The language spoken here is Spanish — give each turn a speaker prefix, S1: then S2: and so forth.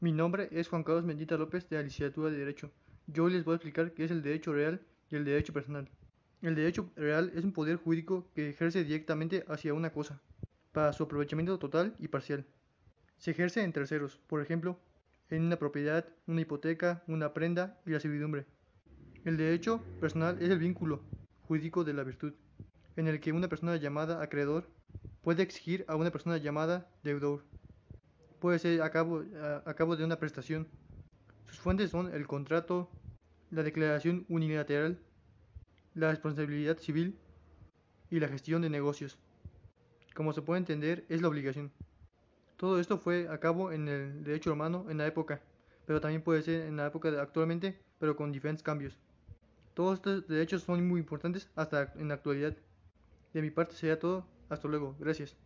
S1: Mi nombre es Juan Carlos Mendita López de la licenciatura de Derecho. Yo hoy les voy a explicar qué es el derecho real y el derecho personal. El derecho real es un poder jurídico que ejerce directamente hacia una cosa, para su aprovechamiento total y parcial. Se ejerce en terceros, por ejemplo, en una propiedad, una hipoteca, una prenda y la servidumbre. El derecho personal es el vínculo jurídico de la virtud, en el que una persona llamada acreedor puede exigir a una persona llamada deudor. Puede ser a cabo, a, a cabo de una prestación. Sus fuentes son el contrato, la declaración unilateral, la responsabilidad civil y la gestión de negocios. Como se puede entender, es la obligación. Todo esto fue a cabo en el derecho romano en la época, pero también puede ser en la época de actualmente, pero con diferentes cambios. Todos estos derechos son muy importantes hasta en la actualidad. De mi parte sería todo. Hasta luego. Gracias.